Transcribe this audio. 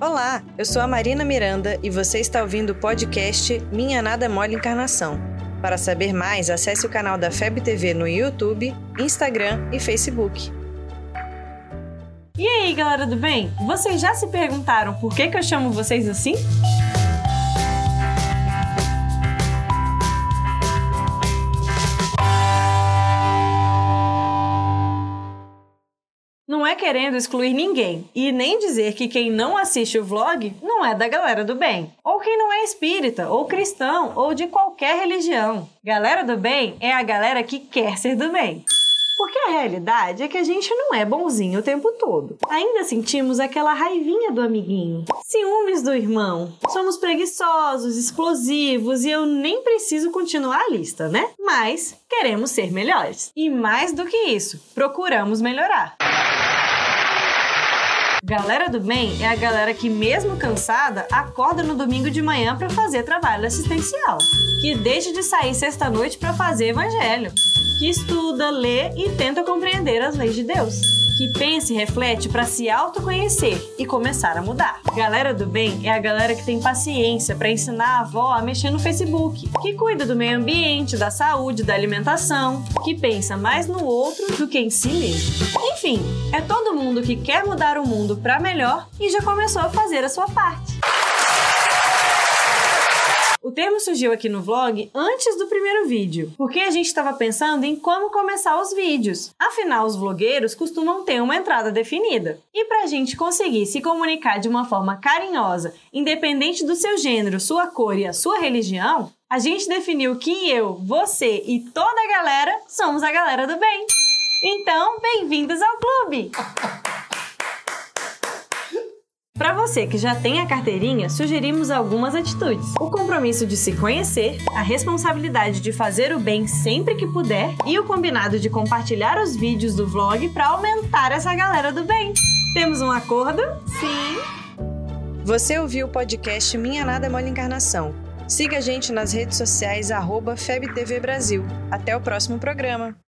Olá, eu sou a Marina Miranda e você está ouvindo o podcast Minha Nada Mole Encarnação. Para saber mais, acesse o canal da FEB TV no YouTube, Instagram e Facebook. E aí, galera do bem? Vocês já se perguntaram por que, que eu chamo vocês assim? Não é querendo excluir ninguém e nem dizer que quem não assiste o vlog não é da galera do bem, ou quem não é espírita, ou cristão, ou de qualquer religião. Galera do bem é a galera que quer ser do bem. Porque a realidade é que a gente não é bonzinho o tempo todo. Ainda sentimos aquela raivinha do amiguinho, ciúmes do irmão. Somos preguiçosos, explosivos e eu nem preciso continuar a lista, né? Mas queremos ser melhores. E mais do que isso, procuramos melhorar. Galera do bem é a galera que, mesmo cansada, acorda no domingo de manhã para fazer trabalho assistencial, que deixa de sair sexta-noite para fazer evangelho, que estuda, lê e tenta compreender as leis de Deus, que pensa e reflete para se autoconhecer e começar a mudar. Galera do bem é a galera que tem paciência para ensinar a avó a mexer no Facebook, que cuida do meio ambiente, da saúde, da alimentação, que pensa mais no outro do que em si mesmo. Enfim, é todo mundo que quer mudar o mundo para melhor e já começou a fazer a sua parte. O termo surgiu aqui no vlog antes do primeiro vídeo, porque a gente estava pensando em como começar os vídeos. Afinal, os vlogueiros costumam ter uma entrada definida. E para a gente conseguir se comunicar de uma forma carinhosa, independente do seu gênero, sua cor e a sua religião, a gente definiu que eu, você e toda a galera somos a galera do bem. Então, bem-vindos ao clube! Para você que já tem a carteirinha, sugerimos algumas atitudes: o compromisso de se conhecer, a responsabilidade de fazer o bem sempre que puder e o combinado de compartilhar os vídeos do vlog para aumentar essa galera do bem. Temos um acordo? Sim. Você ouviu o podcast Minha Nada Mole Encarnação. Siga a gente nas redes sociais arroba FebTV Brasil. Até o próximo programa.